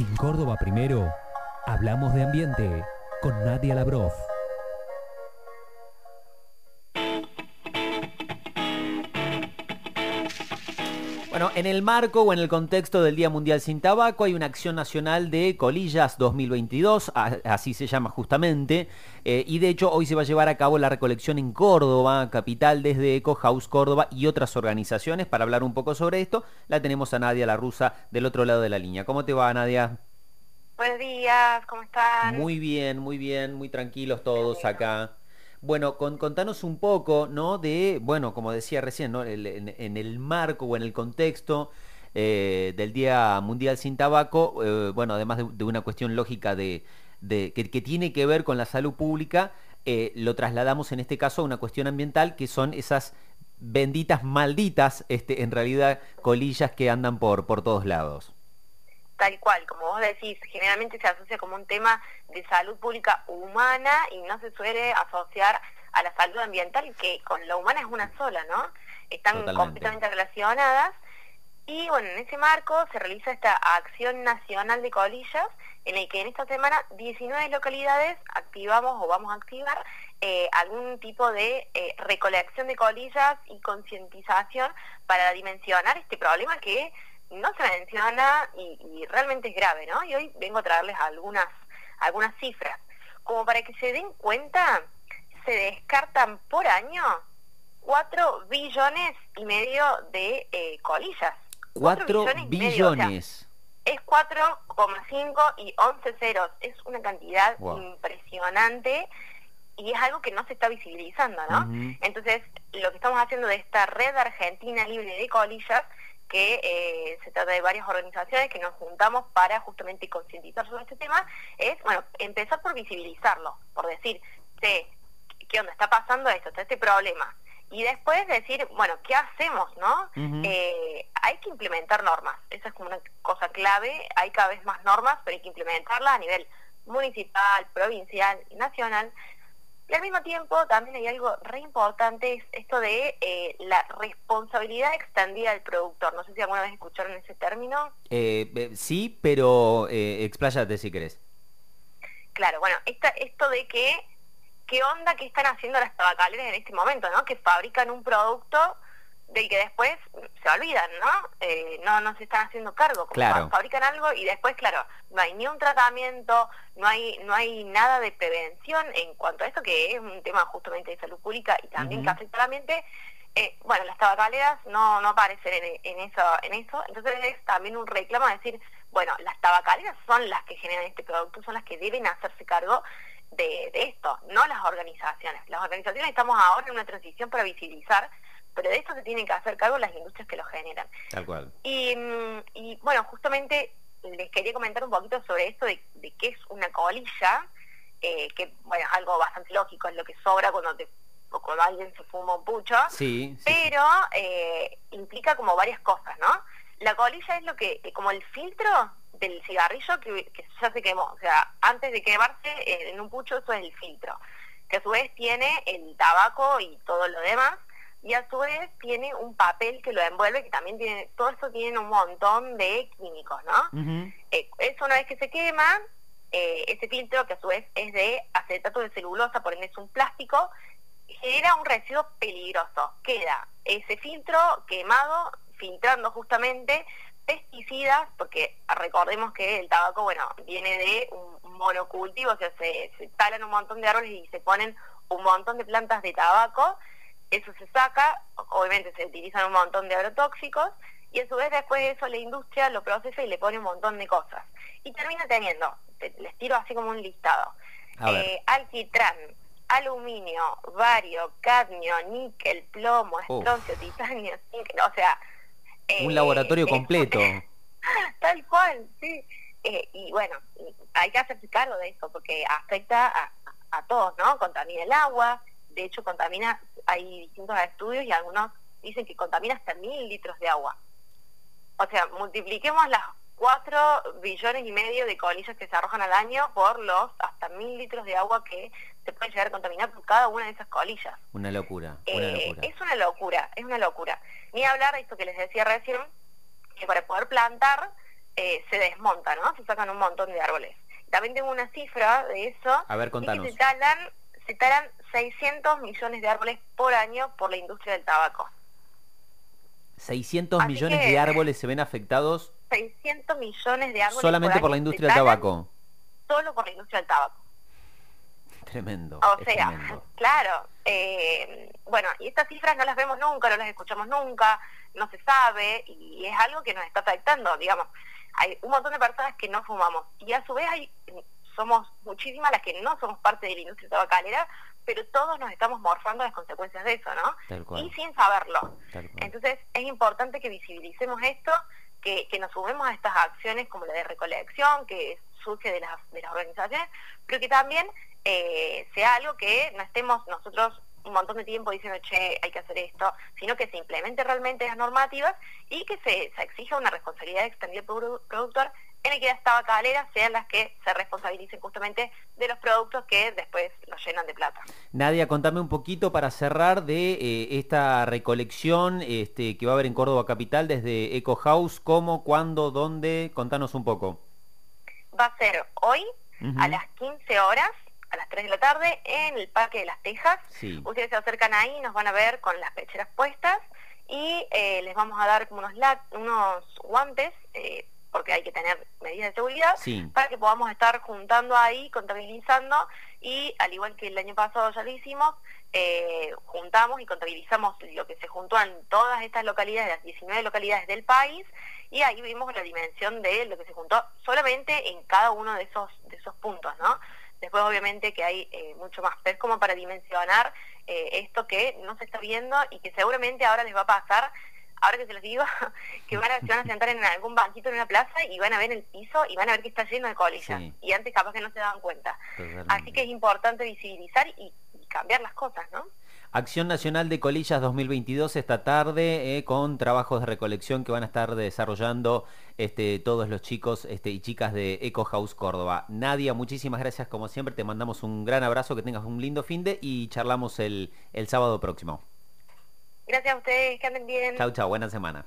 En Córdoba Primero, hablamos de ambiente con Nadia Labrof. Bueno, en el marco o en el contexto del Día Mundial sin Tabaco hay una acción nacional de colillas 2022, a- así se llama justamente, eh, y de hecho hoy se va a llevar a cabo la recolección en Córdoba, capital, desde Eco House Córdoba y otras organizaciones. Para hablar un poco sobre esto, la tenemos a Nadia La Rusa del otro lado de la línea. ¿Cómo te va, Nadia? Buenos días, ¿cómo están? Muy bien, muy bien, muy tranquilos todos acá. Bueno, con- contanos un poco, ¿no? De, bueno, como decía recién, ¿no? En, el marco o en el contexto eh, del Día Mundial sin Tabaco, eh, bueno, además de, una cuestión lógica de, que tiene que ver con la salud pública, eh, lo trasladamos en este caso a una cuestión ambiental que son esas benditas, malditas, este, en realidad, colillas que andan por, por todos lados. Tal cual, como vos decís, generalmente se asocia como un tema de salud pública humana y no se suele asociar a la salud ambiental, que con la humana es una sola, ¿no? Están Totalmente. completamente relacionadas. Y bueno, en ese marco se realiza esta acción nacional de colillas, en el que en esta semana 19 localidades activamos o vamos a activar eh, algún tipo de eh, recolección de colillas y concientización para dimensionar este problema que no se menciona y, y realmente es grave, ¿no? Y hoy vengo a traerles algunas, algunas cifras. Como para que se den cuenta, se descartan por año 4 billones y medio de eh, colillas. Cuatro 4 billones y medio, o sea, billones. es 4,5 y 11 ceros. Es una cantidad Wow. impresionante y es algo que no se está visibilizando, ¿no? Entonces, lo que estamos haciendo de esta red argentina libre de colillas, que eh, se trata de varias organizaciones que nos juntamos para justamente concientizar sobre este tema, es, bueno, empezar por visibilizarlo, por decir, che, ¿qué onda? Está pasando esto, está este problema. Y después decir, bueno, ¿qué hacemos, no? Eh, hay que implementar normas, esa es como una cosa clave, hay cada vez más normas, pero hay que implementarlas a nivel municipal, provincial y nacional. Y al mismo tiempo también hay algo re importante, es esto de eh, la responsabilidad extendida del productor. No sé si alguna vez escucharon ese término. Eh, eh, sí, pero eh, expláyate si querés. Claro, bueno, esta, esto de que, ¿qué onda que están haciendo las tabacaleras en este momento, no? Que fabrican un producto del que después se olvidan, ¿no? Eh, no, no se están haciendo cargo. Como Claro. fa- Fabrican algo y después, claro, no hay ni un tratamiento, no hay, no hay nada de prevención en cuanto a esto, que es un tema justamente de salud pública y también que afecta al ambiente. Eh, bueno, las tabacaleras no, no aparecen en, en eso, en eso, entonces es también un reclamo de decir, bueno, las tabacaleras son las que generan este producto, son las que deben hacerse cargo de, de esto, no las organizaciones. Las organizaciones estamos ahora en una transición para visibilizar, pero de esto se tienen que hacer cargo las industrias que lo generan. Tal cual. Y, mm, y, bueno, justamente les quería comentar un poquito sobre esto de, de qué es una colilla, eh, que bueno, algo bastante lógico, es lo que sobra cuando te o cuando alguien se fuma un pucho, Sí, sí, pero eh, implica como varias cosas, ¿no? La colilla es lo que, que como el filtro del cigarrillo que, que ya se quemó, o sea, antes de quemarse eh, en un pucho eso es el filtro, que a su vez tiene el tabaco y todo lo demás, y a su vez tiene un papel que lo envuelve, que también tiene, todo esto tiene un montón de químicos, ¿no? Eh, eso una vez que se quema, eh, ese filtro, que a su vez es de acetato de celulosa, por ende es un plástico, genera un residuo peligroso. Queda ese filtro quemado, filtrando justamente pesticidas, porque recordemos que el tabaco, bueno, viene de un monocultivo, o sea, se, se talan un montón de árboles y se ponen un montón de plantas de tabaco, eso se saca, obviamente se utilizan un montón de agrotóxicos, y a su vez después de eso la industria lo procesa y le pone un montón de cosas. Y termina teniendo, te- les tiro así como un listado, eh, alquitrán, aluminio, bario, cadmio, níquel, plomo, estroncio, titanio, zinc, o sea... Un eh, laboratorio es- completo. Tal cual, sí. Eh, y bueno, hay que hacerse cargo de eso porque afecta a, a todos, ¿no? Contamina el agua, de hecho contamina, hay distintos estudios y algunos dicen que contamina hasta mil litros de agua. O sea, multipliquemos las 4 billones y medio de colillas que se arrojan al año por los hasta mil litros de agua que se pueden llegar a contaminar por cada una de esas colillas. Una locura, una Eh, locura. es una locura, es una locura. Ni hablar de esto que les decía recién, que para poder plantar eh, se desmonta, ¿no? Se sacan un montón de árboles. También tengo una cifra de eso. A ver, y contanos. que se talan, se talan 600 millones de árboles por año por la industria del tabaco. 600 Así millones de árboles se ven afectados 600 millones de árboles solamente por la industria del tabaco. Solo por la industria del tabaco. Tremendo. O sea, tremendo. claro, eh, bueno, y estas cifras no las vemos nunca, no las escuchamos nunca, no se sabe, y es algo que nos está afectando, digamos. Hay un montón de personas que no fumamos, y a su vez hay, somos muchísimas las que no somos parte de la industria tabacalera, pero todos nos estamos morfando las consecuencias de eso, ¿no? Tal cual. Y sin saberlo. Tal cual. Entonces es importante que visibilicemos esto, que, que nos sumemos a estas acciones como la de recolección, que surge de las, de las organizaciones, pero que también eh, sea algo que no estemos nosotros un montón de tiempo diciendo, che, hay que hacer esto, sino que se implemente realmente las normativas y que se, se exija una responsabilidad extendida el productor en las tabacaleras sean las que se responsabilicen justamente de los productos que después los llenan de plata. Nadia, contame un poquito para cerrar de eh, esta recolección este, que va a haber en Córdoba Capital desde Eco House, cómo, cuándo, dónde, contanos un poco. Va a ser hoy a las 15 horas, a las 3 de la tarde, en el Parque de las Tejas. Sí. Ustedes se acercan ahí, nos van a ver con las pecheras puestas y eh, les vamos a dar como unos, lat- unos guantes, eh, porque hay que tener medidas de seguridad, Sí. para que podamos estar juntando ahí, contabilizando y al igual que el año pasado ya lo hicimos, eh, juntamos y contabilizamos lo que se juntó en todas estas localidades, las 19 localidades del país y ahí vimos la dimensión de lo que se juntó solamente en cada uno de esos, de esos puntos, ¿no? Después obviamente que hay eh, mucho más, pero es como para dimensionar eh, esto que no se está viendo y que seguramente ahora les va a pasar, ahora que se los digo, que van a, se van a sentar en algún banquito en una plaza y van a ver el piso y van a ver que está lleno de colillas. Sí. Y antes capaz que no se daban cuenta. Totalmente. Así que es importante visibilizar y, y cambiar las cosas, ¿no? Acción Nacional de Colillas 2022 esta tarde eh, con trabajos de recolección que van a estar desarrollando este, todos los chicos este, y chicas de Eco House Córdoba. Nadia, muchísimas gracias como siempre, te mandamos un gran abrazo, que tengas un lindo fin de y charlamos el, el sábado próximo. Gracias a ustedes, que anden bien. Chau, chau, buena semana.